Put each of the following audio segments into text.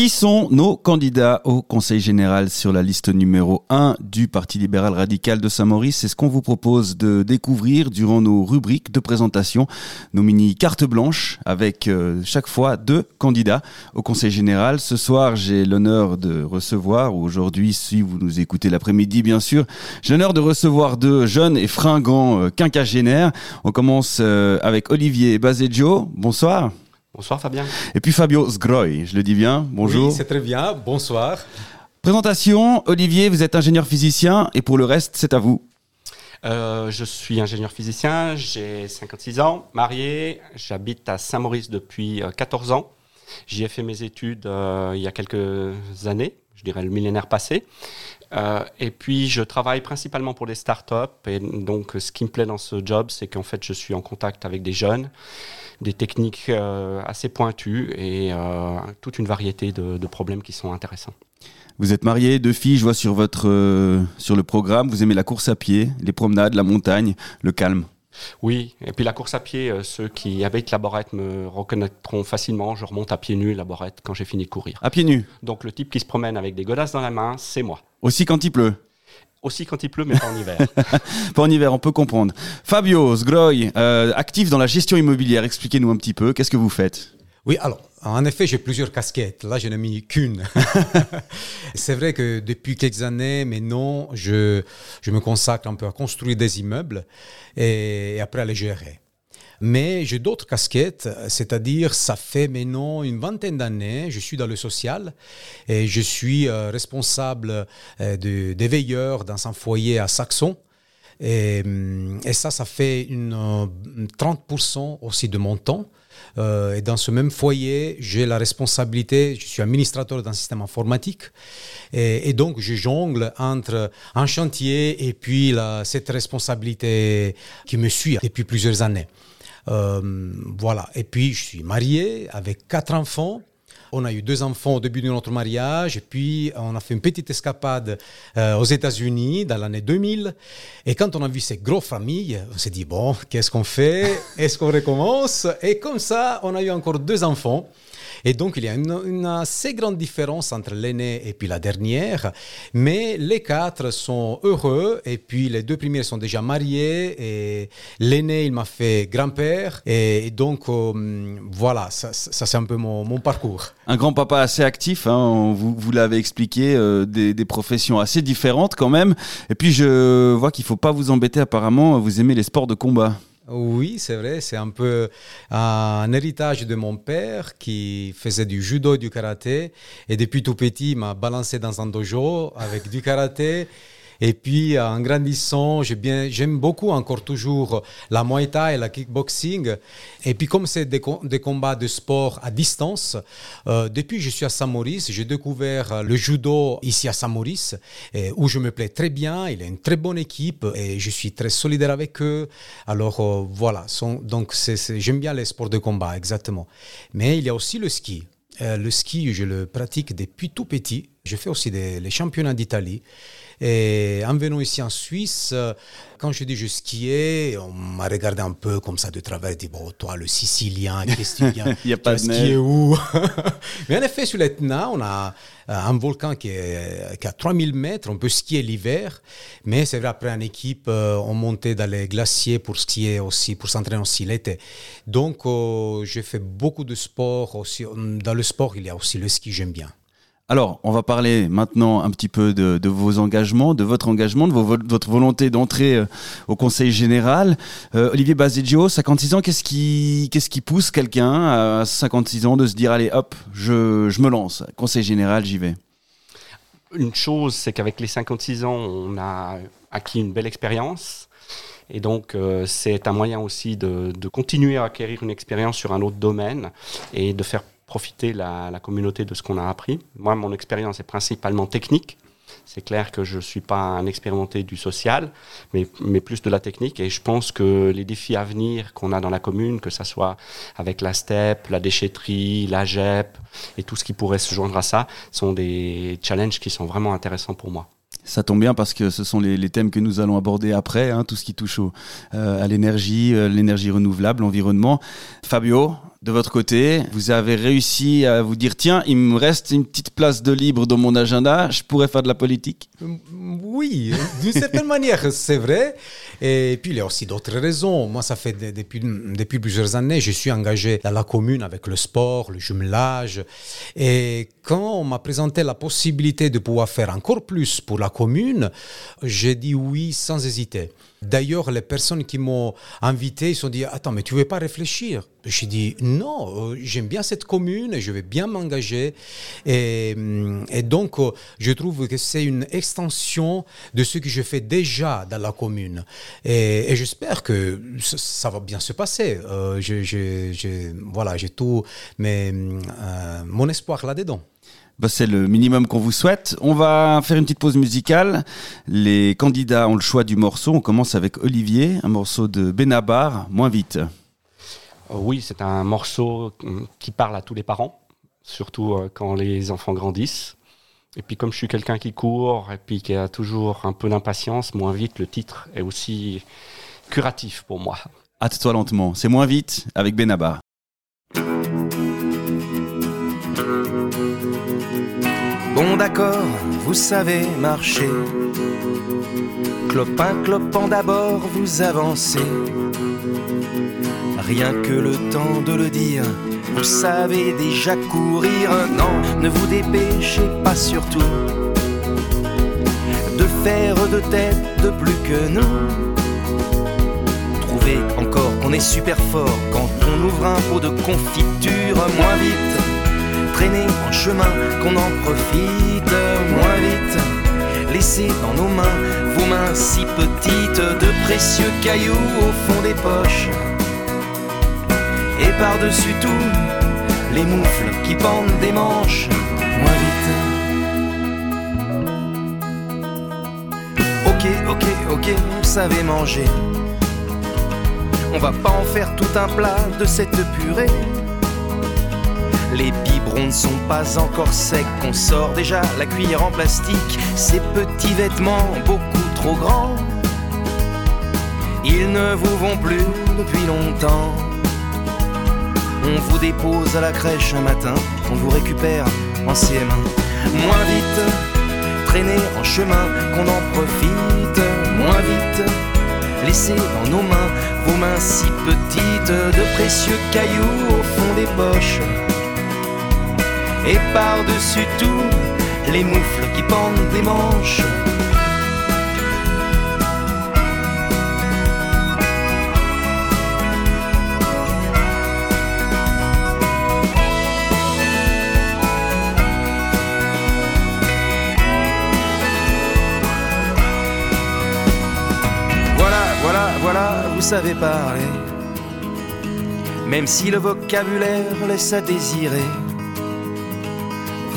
Qui sont nos candidats au Conseil général sur la liste numéro 1 du Parti libéral radical de Saint-Maurice? C'est ce qu'on vous propose de découvrir durant nos rubriques de présentation, nos mini cartes blanches avec euh, chaque fois deux candidats au Conseil général. Ce soir, j'ai l'honneur de recevoir, ou aujourd'hui, si vous nous écoutez l'après-midi, bien sûr, j'ai l'honneur de recevoir deux jeunes et fringants euh, quinquagénaires. On commence euh, avec Olivier Bazeggio. Bonsoir. Bonsoir Fabien. Et puis Fabio Sgroy, je le dis bien. Bonjour. Oui, c'est très bien. Bonsoir. Présentation, Olivier, vous êtes ingénieur physicien et pour le reste, c'est à vous. Euh, je suis ingénieur physicien, j'ai 56 ans, marié, j'habite à Saint-Maurice depuis 14 euh, ans. J'y ai fait mes études euh, il y a quelques années, je dirais le millénaire passé. et puis je travaille principalement pour des startups. Et donc ce qui me plaît dans ce job, c'est qu'en fait je suis en contact avec des jeunes des techniques euh, assez pointues et euh, toute une variété de, problèmes qui sont intéressants. Vous êtes marié, deux filles, je vois sur, votre, euh, sur le programme, vous aimez la course à pied, les promenades, la montagne, le calme. Oui, et puis la course à pied, ceux qui habitent la Borette me reconnaîtront facilement. Je remonte à pieds nus la Borette quand j'ai fini de courir. À pieds nus Donc le type qui se promène avec des godasses dans la main, c'est moi. Aussi quand il pleut aussi quand il pleut, mais pas en hiver. pas en hiver, on peut comprendre. Fabio Sgroy, euh, actif dans la gestion immobilière, expliquez-nous un petit peu, qu'est-ce que vous faites? Oui, alors, en effet, j'ai plusieurs casquettes. Là, je n'ai mis qu'une. c'est vrai que depuis quelques années, mais non, je, je me consacre un peu à construire des immeubles et après à les gérer. Mais j'ai d'autres casquettes, c'est-à-dire ça fait maintenant une vingtaine d'années, je suis dans le social et je suis euh, responsable euh, de, des veilleurs dans un foyer à Saxon. Et, hum, ça, ça fait une, 30% euh, aussi de mon temps. et dans ce même foyer, j'ai la responsabilité, je suis administrateur d'un système informatique, et, donc je jongle entre un chantier et puis cette responsabilité qui me suit depuis plusieurs années. Euh, voilà. Et puis, je suis marié avec quatre enfants. On a eu deux enfants au début de notre mariage, et puis on a fait une petite escapade euh, aux États-Unis dans l'année 2000. Et quand on a vu ces grosses familles, on s'est dit bon, qu'est-ce qu'on fait? Est-ce qu'on recommence? Et comme ça, on a eu encore deux enfants. Et donc, il y a une, assez grande différence entre l'aîné et puis la dernière. Mais les quatre sont heureux. Et puis, les deux premiers sont déjà mariés. Et l'aîné, il m'a fait grand-père. Et donc, euh, voilà, ça, c'est un peu mon, parcours. Un grand-papa assez actif, hein, vous, vous l'avez expliqué, euh, des, des, professions assez différentes quand même. Et puis, je vois qu'il ne faut pas vous embêter apparemment, vous aimez les sports de combat. Oui, c'est vrai, c'est un peu un héritage de mon père qui faisait du judo et du karaté. Et depuis tout petit, il m'a balancé dans un dojo avec du karaté. Et puis, en grandissant, j'aime beaucoup encore toujours la Muay Thai et la kickboxing. Et puis, comme c'est des, combats de sport à distance, euh, depuis que je suis à Saint-Maurice, j'ai découvert le judo ici à Saint-Maurice, où je me plais très bien. Il a une très bonne équipe et je suis très solidaire avec eux. Alors, euh, voilà. donc, j'aime bien les sports de combat, exactement. Mais il y a aussi le ski. Euh, le ski, je le pratique depuis tout petit. Je fais aussi les championnats d'Italie. Et en venant ici en Suisse, euh, quand je dis je skiais, on m'a regardé un peu comme ça de travers, dit bon, toi, le Sicilien, qu'est-ce que tu viens Il n'y a pas de skier où Mais en effet, sur l'Etna, on a euh, un volcan qui, est, qui a 3000 mètres, on peut skier l'hiver, mais c'est vrai, après en équipe, euh, on montait dans les glaciers pour skier aussi, pour s'entraîner aussi l'été. Donc, j'ai fait beaucoup de sport aussi. Dans le sport, il y a aussi le ski, j'aime bien. Alors, on va parler maintenant un petit peu de, vos engagements, de votre engagement, de votre volonté d'entrer euh, au Conseil général. Euh, Olivier Bazeggio, 56 ans, qu'est-ce qui, pousse quelqu'un à 56 ans de se dire, allez, hop, je, me lance, Conseil général, j'y vais? Une chose, c'est qu'avec les 56 ans, on a acquis une belle expérience. Et donc, euh, c'est un moyen aussi de, de, continuer à acquérir une expérience sur un autre domaine et de faire profiter la, communauté de ce qu'on a appris. Moi, mon expérience est principalement technique. C'est clair que je ne suis pas un expérimenté du social, mais, mais, plus de la technique. Et je pense que les défis à venir qu'on a dans la commune, que ce soit avec la STEP, la déchetterie, la GEP et tout ce qui pourrait se joindre à ça, sont des challenges qui sont vraiment intéressants pour moi. Ça tombe bien parce que ce sont les, thèmes que nous allons aborder après, hein, tout ce qui touche euh, à l'énergie, euh, l'énergie renouvelable, l'environnement. Fabio, de votre côté, vous avez réussi à vous dire tiens, il me reste une petite place de libre dans mon agenda, je pourrais faire de la politique? Oui, d'une certaine manière, c'est vrai. Et puis il y a aussi d'autres raisons. Moi, ça fait depuis, depuis plusieurs années, je suis engagé dans la commune avec le sport, le jumelage. Et quand on m'a présenté la possibilité de pouvoir faire encore plus pour la commune, j'ai dit oui sans hésiter. D'ailleurs, les personnes qui m'ont invité, ils se sont dit Attends, mais tu ne veux pas réfléchir? J'ai dit Non, euh, j'aime bien cette commune et je vais bien m'engager. Et, mm, donc, euh, je trouve que c'est une extension de ce que je fais déjà dans la commune. Et, j'espère que ça va bien se passer. Euh, voilà, j'ai tout mais, mon espoir là-dedans. Bah, c'est le minimum qu'on vous souhaite. On va faire une petite pause musicale. Les candidats ont le choix du morceau. On commence avec Olivier, un morceau de Benabar, moins vite. Euh, oui, c'est un morceau euh, qui parle à tous les parents, surtout euh, quand les enfants grandissent. Et puis comme je suis quelqu'un qui court et puis qui a toujours un peu d'impatience, moins vite, le titre est aussi curatif pour moi. Hâte-toi lentement, c'est moins vite avec Benabar. Bon d'accord, vous savez marcher. Clopin clopant d'abord, vous avancez. Rien que le temps de le dire, vous savez déjà courir. Non, ne vous dépêchez pas surtout de faire de tête de plus que nous. Trouvez encore qu'on est super fort quand on ouvre un pot de confiture moins vite traîner en chemin, qu'on en profite moins vite. Laissez dans nos mains vos mains si petites de précieux cailloux au fond des poches. Et par-dessus tout, les moufles qui pendent des manches moins vite. Ok, ok, ok, vous savez manger. On va pas en faire tout un plat de cette purée. Ne sont pas encore secs, on sort déjà la cuillère en plastique, ces petits vêtements beaucoup trop grands. Ils ne vous vont plus depuis longtemps. On vous dépose à la crèche un matin, on vous récupère en CM1. Moins vite, traîner en chemin, qu'on en profite. Moins vite, laissez dans nos mains vos mains si petites de précieux cailloux au fond des poches et par-dessus tout, les moufles qui pendent des manches. Voilà, voilà, voilà, vous savez parler. Même si le vocabulaire laisse à désirer.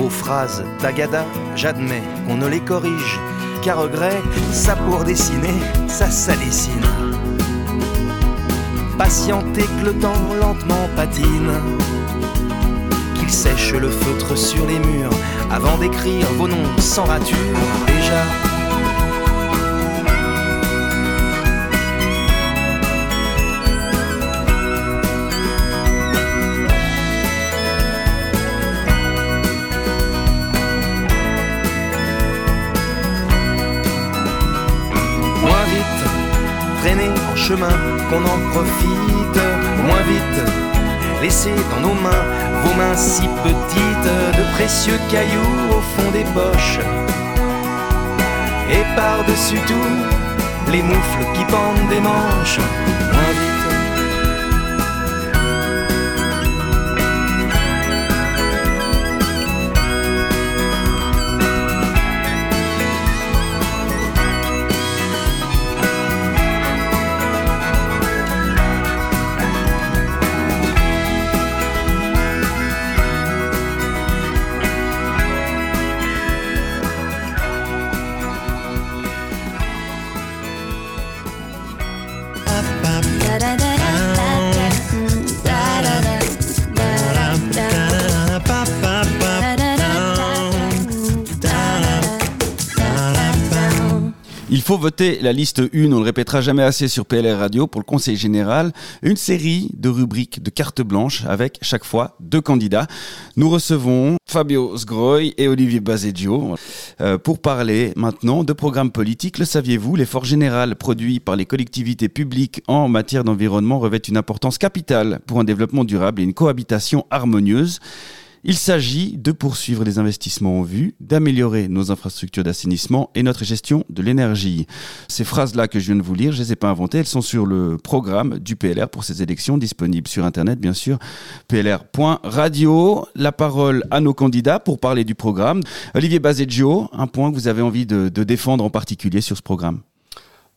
Vos phrases tagada, j'admets qu'on ne les corrige, car regret, ça pour dessiner, ça, ça. Patientez que le temps lentement patine, qu'il sèche le feutre sur les murs avant d'écrire vos noms sans rature. Déjà, qu'on en profite moins vite. Laissez dans nos mains vos mains si petites de précieux cailloux au fond des poches. Et par-dessus tout, les moufles qui pendent des manches, moins vite. Faut voter la liste 1, on le répétera jamais assez sur PLR Radio pour le Conseil général, une série de rubriques de cartes blanches avec chaque fois deux candidats. Nous recevons Fabio Sgroy et Olivier Bazeggio euh, pour parler maintenant de programmes politiques. Le saviez-vous, l'effort général produit par les collectivités publiques en matière d'environnement revêt une importance capitale pour un développement durable et une cohabitation harmonieuse. Il s'agit de poursuivre les investissements en vue, d'améliorer nos infrastructures d'assainissement et notre gestion de l'énergie. Ces phrases-là que je viens de vous lire, je ne les ai pas inventées, elles sont sur le programme du PLR pour ces élections, disponible sur Internet, bien sûr, plr.radio. La parole à nos candidats pour parler du programme. Olivier Bazeggio, un point que vous avez envie de, de défendre en particulier sur ce programme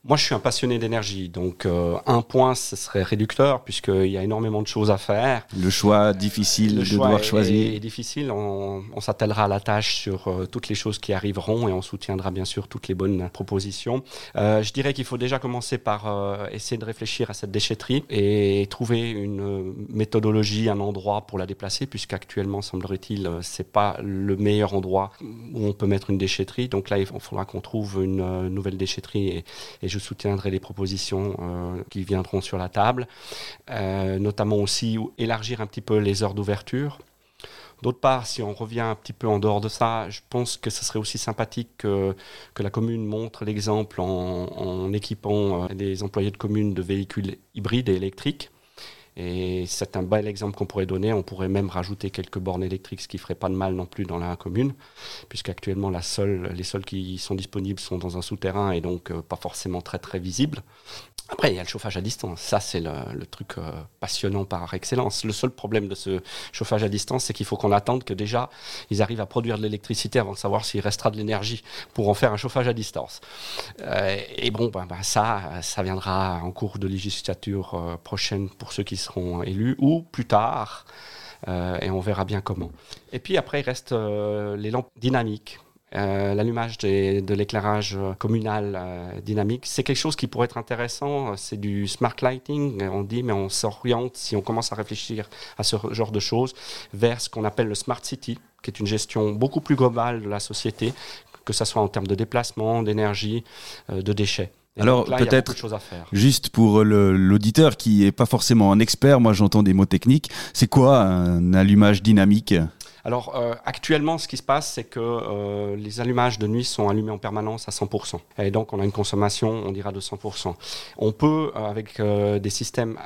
moi, je suis un passionné d'énergie, donc euh, un point, ce serait réducteur, puisqu'il y a énormément de choses à faire. Le choix difficile Le de choix devoir est, choisir. est difficile. On, on s'attellera à la tâche sur euh, toutes les choses qui arriveront et on soutiendra bien sûr toutes les bonnes propositions. Euh, je dirais qu'il faut déjà commencer par essayer de réfléchir à cette déchetterie et trouver une méthodologie, un endroit pour la déplacer, puisqu'actuellement, semblerait-il, c'est pas le meilleur endroit où on peut mettre une déchetterie. Donc là, il faudra qu'on trouve une nouvelle déchetterie et, et je soutiendrai les propositions euh, qui viendront sur la table, Euh, notamment aussi élargir un petit peu les heures d'ouverture. D'autre part, si on revient un petit peu en dehors de ça, je pense que ce serait aussi sympathique que, la commune montre l'exemple en, en équipant euh, les employés de commune de véhicules hybrides et électriques. Et c'est un bel exemple qu'on pourrait donner. On pourrait même rajouter quelques bornes électriques, ce qui ferait pas de mal non plus dans la commune, puisqu'actuellement la les seules qui sont disponibles sont dans un souterrain et donc euh, pas forcément très très visibles. Après, il y a le chauffage à distance. Ça, c'est le, truc euh, passionnant par excellence. Le seul problème de ce chauffage à distance, c'est qu'il faut qu'on attende que déjà ils arrivent à produire de l'électricité avant de savoir s'il restera de l'énergie pour en faire un chauffage à distance. Euh, et bon, ben, ben, ça, ça viendra en cours de législature euh, prochaine pour ceux qui seront élus ou plus tard. Et on verra bien comment. Et puis après, il reste les lampes dynamiques. Euh, L'allumage de l'éclairage euh, communal euh, dynamique, c'est quelque chose qui pourrait être intéressant. C'est du smart lighting, on dit, mais on s'oriente, si on commence à réfléchir à ce genre de choses, vers ce qu'on appelle le smart city, qui est une gestion beaucoup plus globale de la société, que ce soit en termes de déplacement, d'énergie, euh, de déchets. Et Alors, peut-être-. Juste pour l'auditeur qui est pas forcément un expert, moi j'entends des mots techniques. C'est quoi un allumage dynamique? Alors euh, actuellement, ce qui se passe, c'est que euh, les allumages de nuit sont allumés en permanence à 100%. Et donc on a une consommation, on dira de 100%. On peut, euh, avec des systèmes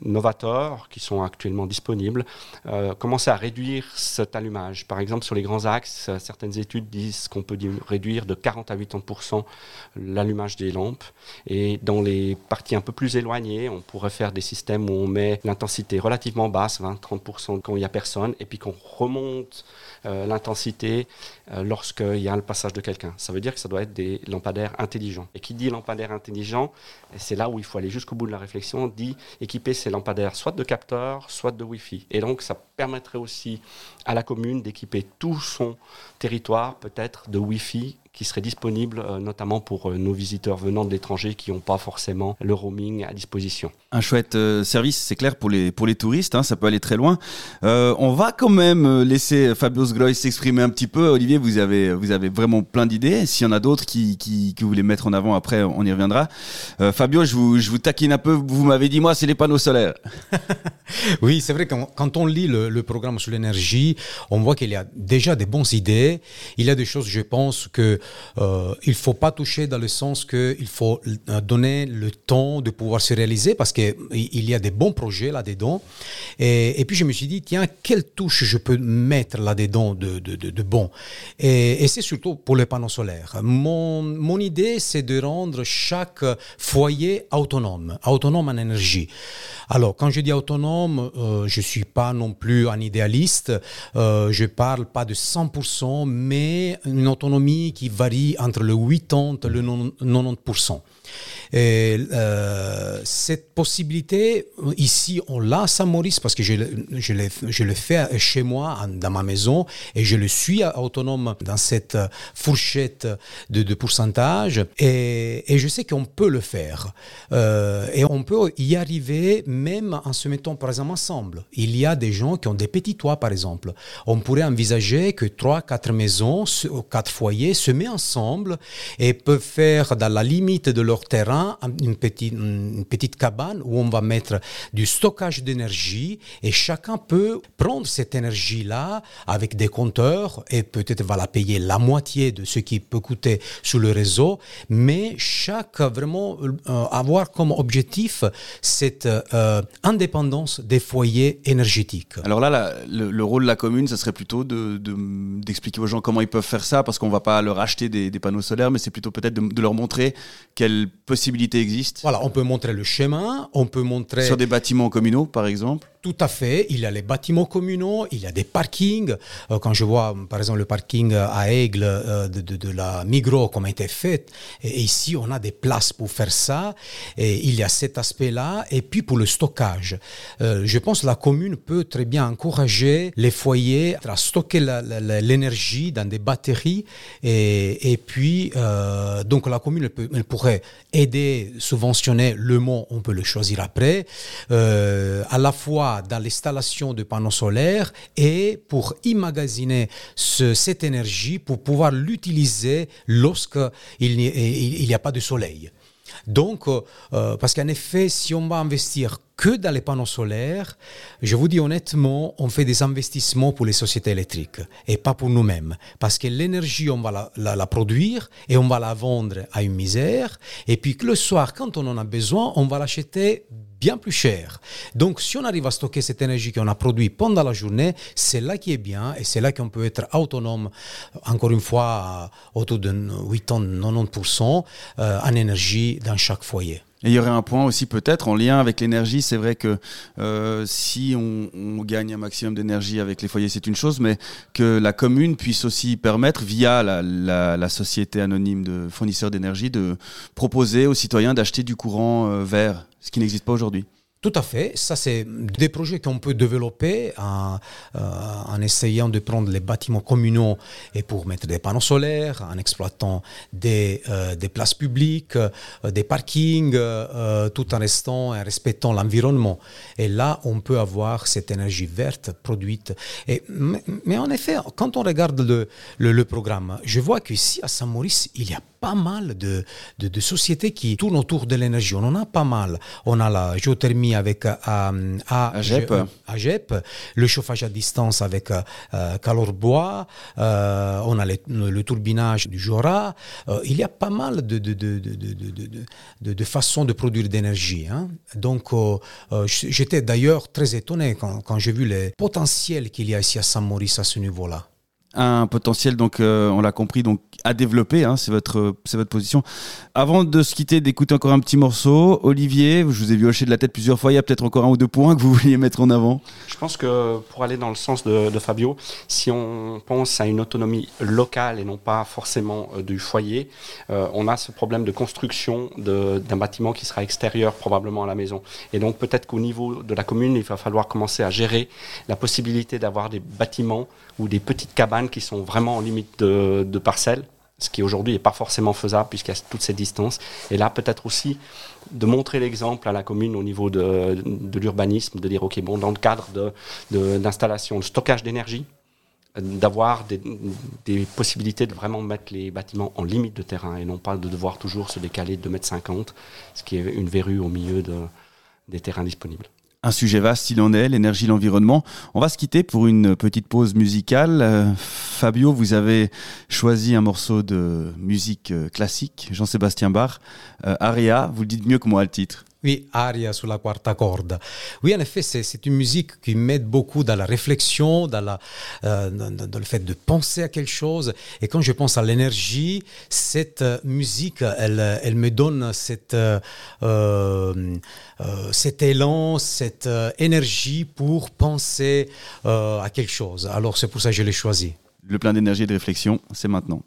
novateurs qui sont actuellement disponibles, euh, commencer à réduire cet allumage. Par exemple, sur les grands axes, euh, certaines études disent qu'on peut réduire de 40 à 80% l'allumage des lampes. Et dans les parties un peu plus éloignées, on pourrait faire des systèmes où on met l'intensité relativement basse, 20-30% quand il n'y a personne, et puis qu'on remonte l'intensité euh, lorsqu'il y a le passage de quelqu'un. Ça veut dire que ça doit être des lampadaires intelligents. Et qui dit lampadaire intelligent, c'est là où il faut aller jusqu'au bout de la réflexion, dit équiper ces lampadaires soit de capteurs, soit de Wi-Fi. Et donc ça permettrait aussi à la commune d'équiper tout son territoire peut-être de Wi-Fi qui serait disponible euh, notamment pour euh, nos visiteurs venant de l'étranger qui n'ont pas forcément le roaming à disposition. Un chouette euh, service, c'est clair pour les pour les touristes, hein, ça peut aller très loin. Euh, on va quand même laisser Fabio Sgroy s'exprimer un petit peu. Olivier, vous avez vous avez vraiment plein d'idées. S'il y en a d'autres qui, qui que vous voulez mettre en avant, après on y reviendra. Euh, Fabio, je vous je vous taquine un peu. Vous m'avez dit moi, c'est les panneaux solaires. Oui, c'est vrai que quand on lit le, le programme sur l'énergie, on voit qu'il y a déjà des bonnes idées. Il y a des choses, je pense, que euh, il faut pas toucher dans le sens que il faut euh, donner le temps de pouvoir se réaliser parce que il y a des bons projets là-dedans. Et, puis je me suis dit, tiens, quelle touche je peux mettre là-dedans de, de, de, de bon Et, et c'est surtout pour les panneaux solaires. Mon, mon idée, c'est de rendre chaque foyer autonome, autonome en énergie. Alors, quand je dis autonome, euh, je suis pas non plus un idéaliste. Euh, je parle pas de 100%, mais une autonomie qui varie entre le 80 et le 90%. Et euh, cette possibilité, ici, on l'a à Saint-Maurice parce que je, le, fais chez moi, dans ma maison, et je le suis autonome dans cette fourchette de, pourcentage. Et, et, je sais qu'on peut le faire. Euh, et on peut y arriver même en se mettant, par exemple, ensemble. Il y a des gens qui ont des petits toits, par exemple. On pourrait envisager que trois, quatre maisons, quatre foyers se mettent ensemble et peuvent faire dans la limite de leur terrain une petite, cabane où on va mettre du stockage d'énergie et chacun peut prendre cette énergie-là avec des compteurs et peut-être va la payer la moitié de ce qui peut coûter sur le réseau, mais chaque vraiment euh, avoir comme objectif cette euh, indépendance des foyers énergétiques. Alors là, le, rôle de la commune, ça serait plutôt d'expliquer de, aux gens comment ils peuvent faire ça, parce qu'on va pas leur acheter des, panneaux solaires, mais c'est plutôt peut-être de, leur montrer quelles possibilités existent. Voilà, on peut montrer le chemin, on peut montrer... Sur des bâtiments communaux, par exemple tout à fait. Il y a les bâtiments communaux, il y a des parkings. Euh, quand je vois, par exemple, le parking à Aigle euh, de, la Migros, comme a été fait, et ici, on a des places pour faire ça. Et il y a cet aspect-là. Et puis, pour le stockage, euh, je pense que la commune peut très bien encourager les foyers à stocker l'énergie dans des batteries. Et, puis, donc, la commune elle, pourrait aider, subventionner le mot, on peut le choisir après, à la fois dans l'installation de panneaux solaires et pour immagasiner cette énergie pour pouvoir l'utiliser lorsqu'il n'y a pas de soleil. Donc, euh, euh, parce qu'en effet, si on va investir que dans les panneaux solaires, je vous dis honnêtement, on fait des investissements pour les sociétés électriques et pas pour nous-mêmes. Parce que l'énergie, on va la, produire et on va la vendre à une misère. Et puis que le soir, quand on en a besoin, on va l'acheter bien plus cher. Donc, si on arrive à stocker cette énergie qu'on a produite pendant la journée, c'est là qui est bien et c'est là qu'on peut être autonome, encore une fois, autour de 80-90% euh, en énergie dans chaque foyer. Et il y aurait un point aussi peut-être en lien avec l'énergie. C'est vrai que euh, si on, gagne un maximum d'énergie avec les foyers, c'est une chose, mais que la commune puisse aussi permettre, via la, société anonyme de fournisseurs d'énergie, de proposer aux citoyens d'acheter du courant euh, vert, ce qui n'existe pas aujourd'hui. Tout à fait. Ça, c'est des projets qu'on peut développer en, euh, en, essayant de prendre les bâtiments communaux et pour mettre des panneaux solaires, en exploitant des, euh, des places publiques, euh, des parkings, tout en restant et respectant l'environnement. Et là, on peut avoir cette énergie verte produite. Et, mais, en effet, quand on regarde le, le, le programme, je vois qu'ici, à Saint-Maurice, il y a pas mal de, de, de, sociétés qui tournent autour de l'énergie. On en a pas mal. On a la géothermie avec euh, AGEP, le chauffage à distance avec euh, Calor Bois, euh, on a le, turbinage du Jura. Euh, il y a pas mal de, de, de, de, de façons de produire d'énergie. Hein. Donc, j'étais d'ailleurs très étonné quand, quand j'ai vu les potentiels qu'il y a ici à Saint-Maurice à ce niveau-là un potentiel donc on l'a compris donc à développer, hein, c'est votre, votre position. Avant de se quitter, d'écouter encore un petit morceau, Olivier, je vous ai vu hocher de la tête plusieurs fois, il y a peut-être encore un ou deux points que vous vouliez mettre en avant Je pense que pour aller dans le sens de, Fabio, si on pense à une autonomie locale et non pas forcément euh, du foyer, euh, on a ce problème de construction d'un bâtiment qui sera extérieur probablement à la maison. Et donc peut-être qu'au niveau de la commune, il va falloir commencer à gérer la possibilité d'avoir des bâtiments ou des petites cabanes qui sont vraiment en limite de, parcelles ce qui aujourd'hui n'est pas forcément faisable puisqu'il y a toutes ces distances. Et là, peut-être aussi de montrer l'exemple à la commune au niveau de, l'urbanisme, de dire, OK, bon, dans le cadre d'installation, de, stockage d'énergie, d'avoir des, possibilités de vraiment mettre les bâtiments en limite de terrain et non pas de devoir toujours se décaler de 2,50 m, ce qui est une verrue au milieu de, des terrains disponibles. Un sujet vaste, il en est, l'énergie, l'environnement. On va se quitter pour une petite pause musicale. Euh, Fabio, vous avez choisi un morceau de musique euh, classique, Jean-Sébastien Bach. Euh, Aria, vous le dites mieux que moi le titre. Oui, aria sulla quarta corde. Oui, en effet, c'est une musique qui m'aide beaucoup dans la réflexion, dans, la, euh, dans, le fait de penser à quelque chose. Et quand je pense à l'énergie, cette musique, elle, elle me donne euh, euh, cet élan, cette énergie pour penser à quelque chose. Alors c'est pour ça que je l'ai choisi. Le plein d'énergie et de réflexion, c'est maintenant.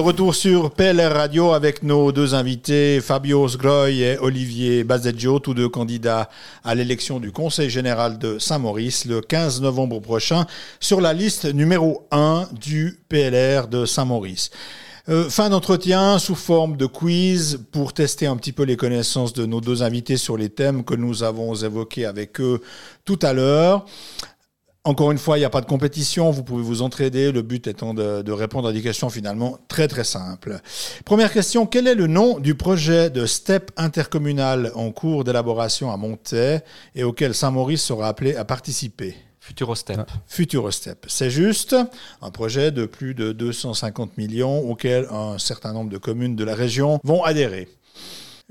Retour sur PLR Radio avec nos deux invités, Fabio Sgroy et Olivier Bazeggio, tous deux candidats à l'élection du Conseil général de Saint-Maurice le 15 novembre prochain sur la liste numéro 1 du PLR de Saint-Maurice. Euh, fin d'entretien sous forme de quiz pour tester un petit peu les connaissances de nos deux invités sur les thèmes que nous avons évoqués avec eux tout à l'heure. Encore une fois, il n'y a pas de compétition, vous pouvez vous entraider, le but étant de, répondre à des questions finalement très très simples. Première question, quel est le nom du projet de STEP intercommunal en cours d'élaboration à Montaix et auquel Saint-Maurice sera appelé à participer? Futurostep. Ah. Futurostep, c'est juste un projet de plus de 250 millions auquel un certain nombre de communes de la région vont adhérer.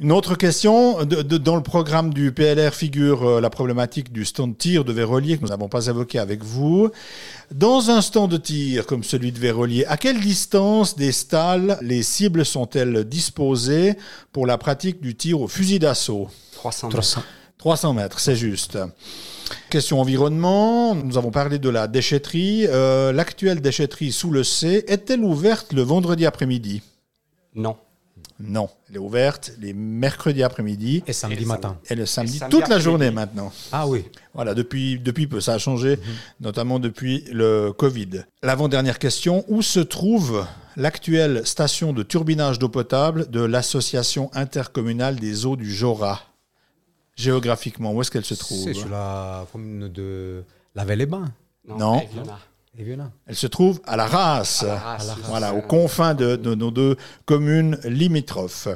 Une autre question, dans le programme du PLR figure euh, la problématique du stand de tir de Vérolier que nous n'avons pas évoqué avec vous. Dans un stand de tir comme celui de Vérolier, à quelle distance des stalles les cibles sont-elles disposées pour la pratique du tir au fusil d'assaut? 300 mètres. 300 mètres, c'est juste. Question environnement, nous avons parlé de la déchetterie. Euh, l'actuelle déchetterie sous le C est-elle ouverte le vendredi après-midi? Non. Non, elle est ouverte les mercredis après-midi. Et samedi matin. Et le samedi, toute la journée maintenant. Ah oui. Voilà, depuis, depuis peu, ça a changé, mhm. notamment depuis le Covid. L'avant-dernière question, où se trouve l'actuelle station de turbinage d'eau potable de l'Association intercommunale des eaux du Jora? Géographiquement, où est-ce qu'elle se trouve? C'est sur la commune de la les bains Non. Elle se trouve à la race, voilà, aux confins de, nos deux communes limitrophes.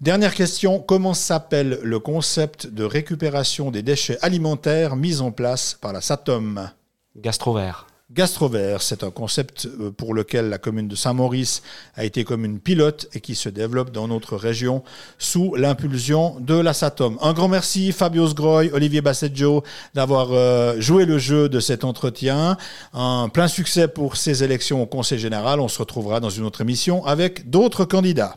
Dernière question, comment s'appelle le concept de récupération des déchets alimentaires mis en place par la SATOM? Gastrovert. Gastrovert, c'est un concept euh, pour lequel la commune de Saint-Maurice a été commune pilote et qui se développe dans notre région sous l'impulsion de la SATOM. Un grand merci Fabio Sgroy, Olivier Basseggio d'avoir euh, joué le jeu de cet entretien. Un plein succès pour ces élections au Conseil général. On se retrouvera dans une autre émission avec d'autres candidats.